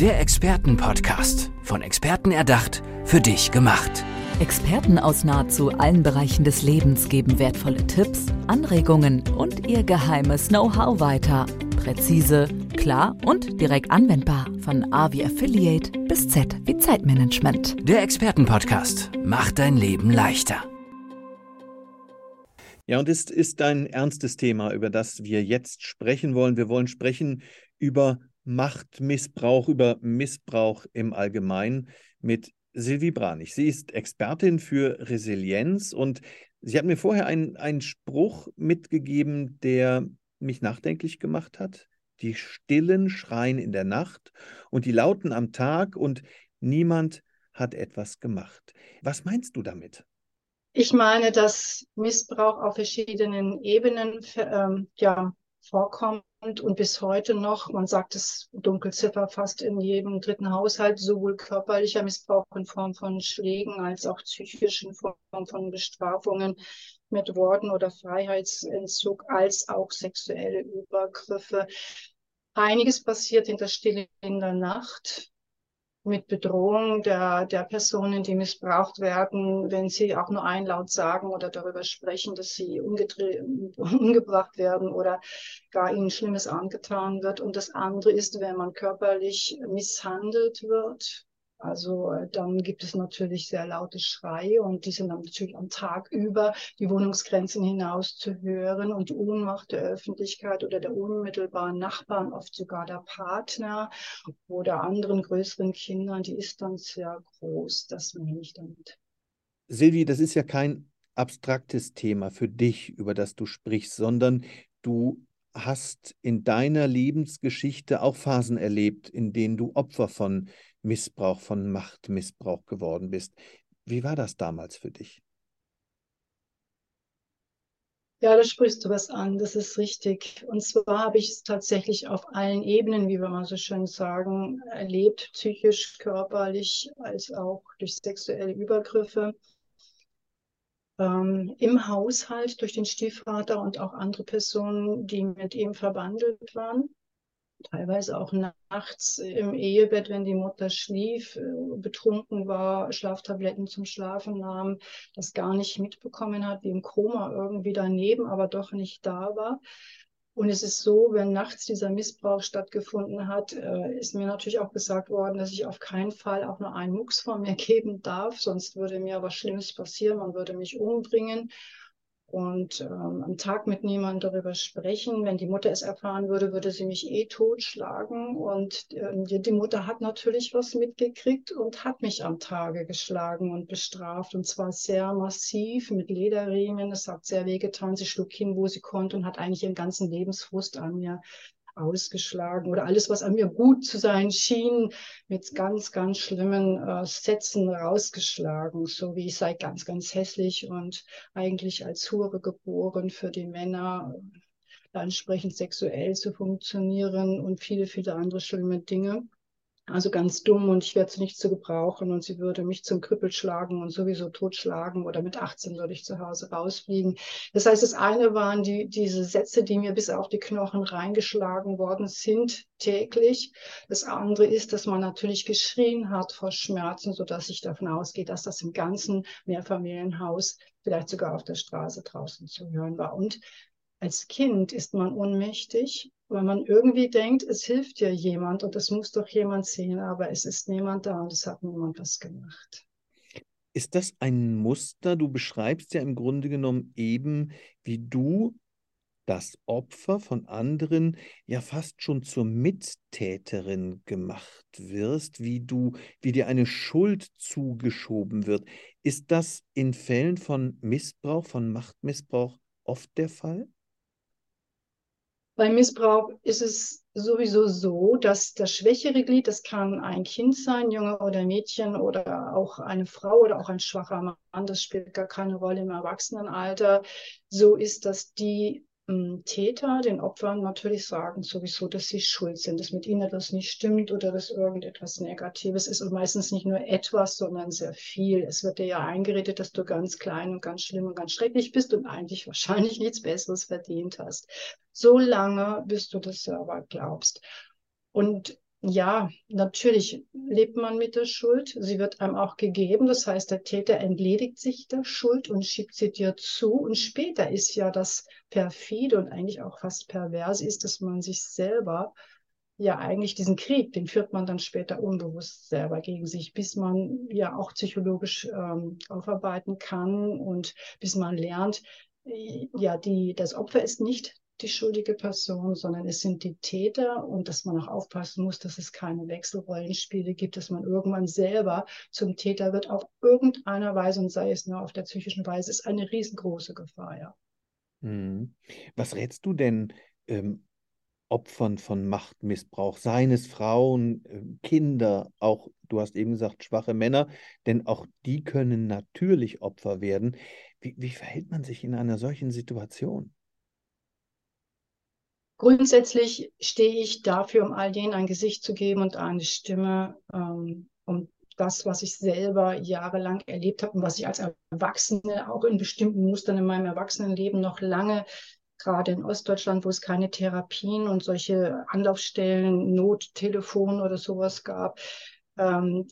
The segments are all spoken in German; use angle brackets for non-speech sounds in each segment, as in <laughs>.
Der Expertenpodcast. Von Experten erdacht, für dich gemacht. Experten aus nahezu allen Bereichen des Lebens geben wertvolle Tipps, Anregungen und ihr geheimes Know-how weiter. Präzise, klar und direkt anwendbar. Von A wie Affiliate bis Z wie Zeitmanagement. Der Expertenpodcast macht dein Leben leichter. Ja, und es ist ein ernstes Thema, über das wir jetzt sprechen wollen. Wir wollen sprechen über Machtmissbrauch, über Missbrauch im Allgemeinen mit Silvi Branich. Sie ist Expertin für Resilienz und sie hat mir vorher einen, einen Spruch mitgegeben, der mich nachdenklich gemacht hat. Die Stillen schreien in der Nacht und die Lauten am Tag und niemand hat etwas gemacht. Was meinst du damit? Ich meine, dass Missbrauch auf verschiedenen Ebenen ähm, ja, vorkommt und bis heute noch, man sagt es Dunkelziffer fast in jedem dritten Haushalt, sowohl körperlicher Missbrauch in Form von Schlägen als auch psychischen Form von Bestrafungen mit Worten oder Freiheitsentzug als auch sexuelle Übergriffe. Einiges passiert in der Stille in der Nacht mit Bedrohung der, der Personen, die missbraucht werden, wenn sie auch nur ein Laut sagen oder darüber sprechen, dass sie umgebracht werden oder gar ihnen Schlimmes angetan wird. Und das andere ist, wenn man körperlich misshandelt wird, also äh, dann gibt es natürlich sehr laute Schreie und die sind dann natürlich am Tag über die Wohnungsgrenzen hinaus zu hören und die Ohnmacht der Öffentlichkeit oder der unmittelbaren Nachbarn, oft sogar der Partner oder anderen größeren Kindern, die ist dann sehr groß. Das meine ich damit. Silvi, das ist ja kein abstraktes Thema für dich, über das du sprichst, sondern du hast in deiner Lebensgeschichte auch Phasen erlebt, in denen du Opfer von Missbrauch, von Machtmissbrauch geworden bist. Wie war das damals für dich? Ja, da sprichst du was an, das ist richtig. Und zwar habe ich es tatsächlich auf allen Ebenen, wie wir mal so schön sagen, erlebt, psychisch, körperlich, als auch durch sexuelle Übergriffe. Ähm, Im Haushalt durch den Stiefvater und auch andere Personen, die mit ihm verbandelt waren teilweise auch nachts im Ehebett, wenn die Mutter schlief, äh, betrunken war, Schlaftabletten zum Schlafen nahm, das gar nicht mitbekommen hat, wie im Koma irgendwie daneben, aber doch nicht da war. Und es ist so, wenn nachts dieser Missbrauch stattgefunden hat, äh, ist mir natürlich auch gesagt worden, dass ich auf keinen Fall auch nur einen Mucks von mir <laughs> geben darf, sonst würde mir was Schlimmes passieren, man würde mich umbringen und ähm, am Tag mit niemandem darüber sprechen. Wenn die Mutter es erfahren würde, würde sie mich eh totschlagen. Und ähm, die Mutter hat natürlich was mitgekriegt und hat mich am Tage geschlagen und bestraft. Und zwar sehr massiv mit Lederriemen. Es hat sehr wehgetan. Sie schlug hin, wo sie konnte und hat eigentlich ihren ganzen Lebensfrust an mir ausgeschlagen oder alles, was an mir gut zu sein schien, mit ganz, ganz schlimmen äh, Sätzen rausgeschlagen, so wie ich sei ganz, ganz hässlich und eigentlich als Hure geboren für die Männer, äh, entsprechend sexuell zu funktionieren und viele, viele andere schlimme Dinge. Also ganz dumm und ich werde sie nicht zu gebrauchen und sie würde mich zum Krüppel schlagen und sowieso totschlagen oder mit 18 würde ich zu Hause rausfliegen. Das heißt, das eine waren die, diese Sätze, die mir bis auf die Knochen reingeschlagen worden sind täglich. Das andere ist, dass man natürlich geschrien hat vor Schmerzen, sodass ich davon ausgehe, dass das im ganzen Mehrfamilienhaus, vielleicht sogar auf der Straße draußen zu hören war. Und als Kind ist man ohnmächtig weil man irgendwie denkt, es hilft ja jemand und es muss doch jemand sehen, aber es ist niemand da und es hat niemand was gemacht. Ist das ein Muster? Du beschreibst ja im Grunde genommen eben, wie du das Opfer von anderen ja fast schon zur Mittäterin gemacht wirst, wie du, wie dir eine Schuld zugeschoben wird. Ist das in Fällen von Missbrauch, von Machtmissbrauch oft der Fall? Beim Missbrauch ist es sowieso so, dass das schwächere Glied, das kann ein Kind sein, Junge oder Mädchen oder auch eine Frau oder auch ein schwacher Mann, das spielt gar keine Rolle im Erwachsenenalter. So ist, dass die Täter den Opfern natürlich sagen sowieso, dass sie schuld sind, dass mit ihnen etwas nicht stimmt oder dass irgendetwas Negatives ist und meistens nicht nur etwas, sondern sehr viel. Es wird dir ja eingeredet, dass du ganz klein und ganz schlimm und ganz schrecklich bist und eigentlich <laughs> wahrscheinlich nichts Besseres verdient hast. So lange, bis du das selber glaubst. Und ja, natürlich lebt man mit der Schuld. Sie wird einem auch gegeben. Das heißt, der Täter entledigt sich der Schuld und schiebt sie dir zu. Und später ist ja das perfide und eigentlich auch fast pervers ist, dass man sich selber ja eigentlich diesen Krieg, den führt man dann später unbewusst selber gegen sich, bis man ja auch psychologisch ähm, aufarbeiten kann und bis man lernt, ja, die, das Opfer ist nicht die schuldige Person, sondern es sind die Täter und dass man auch aufpassen muss, dass es keine Wechselrollenspiele gibt, dass man irgendwann selber zum Täter wird auf irgendeiner Weise und sei es nur auf der psychischen Weise, ist eine riesengroße Gefahr, ja. Mhm. Was rätst du denn ähm, Opfern von Machtmissbrauch, seien es Frauen, ähm, Kinder, auch du hast eben gesagt, schwache Männer, denn auch die können natürlich Opfer werden. Wie, wie verhält man sich in einer solchen Situation? Grundsätzlich stehe ich dafür, um all denen ein Gesicht zu geben und eine Stimme, ähm, um das, was ich selber jahrelang erlebt habe und was ich als Erwachsene auch in bestimmten Mustern in meinem Erwachsenenleben noch lange, gerade in Ostdeutschland, wo es keine Therapien und solche Anlaufstellen, Nottelefon oder sowas gab. Ähm,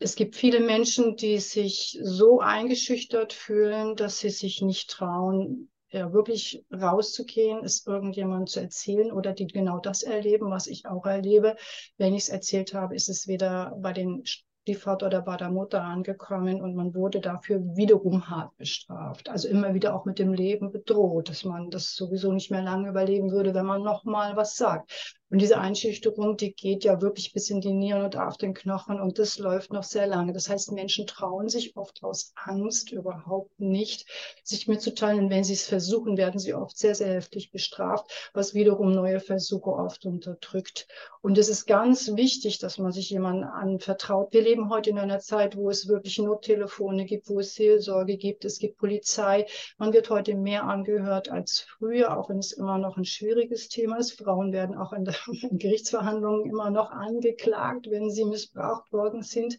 es gibt viele Menschen, die sich so eingeschüchtert fühlen, dass sie sich nicht trauen, ja, wirklich rauszugehen, es irgendjemandem zu erzählen oder die genau das erleben, was ich auch erlebe. Wenn ich es erzählt habe, ist es weder bei den Stiefvater oder bei der Mutter angekommen und man wurde dafür wiederum hart bestraft. Also immer wieder auch mit dem Leben bedroht, dass man das sowieso nicht mehr lange überleben würde, wenn man nochmal was sagt. Und diese Einschüchterung, die geht ja wirklich bis in die Nieren und auf den Knochen und das läuft noch sehr lange. Das heißt, Menschen trauen sich oft aus Angst überhaupt nicht, sich mitzuteilen. Und wenn sie es versuchen, werden sie oft sehr, sehr heftig bestraft, was wiederum neue Versuche oft unterdrückt. Und es ist ganz wichtig, dass man sich jemandem anvertraut. Wir leben heute in einer Zeit, wo es wirklich Nottelefone gibt, wo es Seelsorge gibt, es gibt Polizei. Man wird heute mehr angehört als früher, auch wenn es immer noch ein schwieriges Thema ist. Frauen werden auch in der in <laughs> Gerichtsverhandlungen immer noch angeklagt, wenn sie missbraucht worden sind.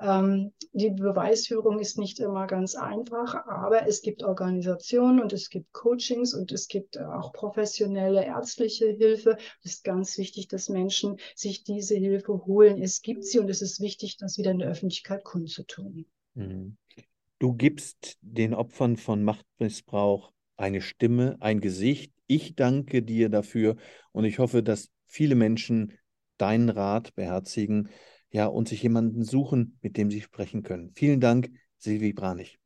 Ähm, die Beweisführung ist nicht immer ganz einfach, aber es gibt Organisationen und es gibt Coachings und es gibt auch professionelle ärztliche Hilfe. Es ist ganz wichtig, dass Menschen sich diese Hilfe holen. Es gibt sie und es ist wichtig, das wieder in der Öffentlichkeit kundzutun. Mhm. Du gibst den Opfern von Machtmissbrauch eine Stimme, ein Gesicht. Ich danke dir dafür und ich hoffe, dass viele Menschen deinen Rat beherzigen, ja, und sich jemanden suchen, mit dem sie sprechen können. Vielen Dank, Silvi Branich.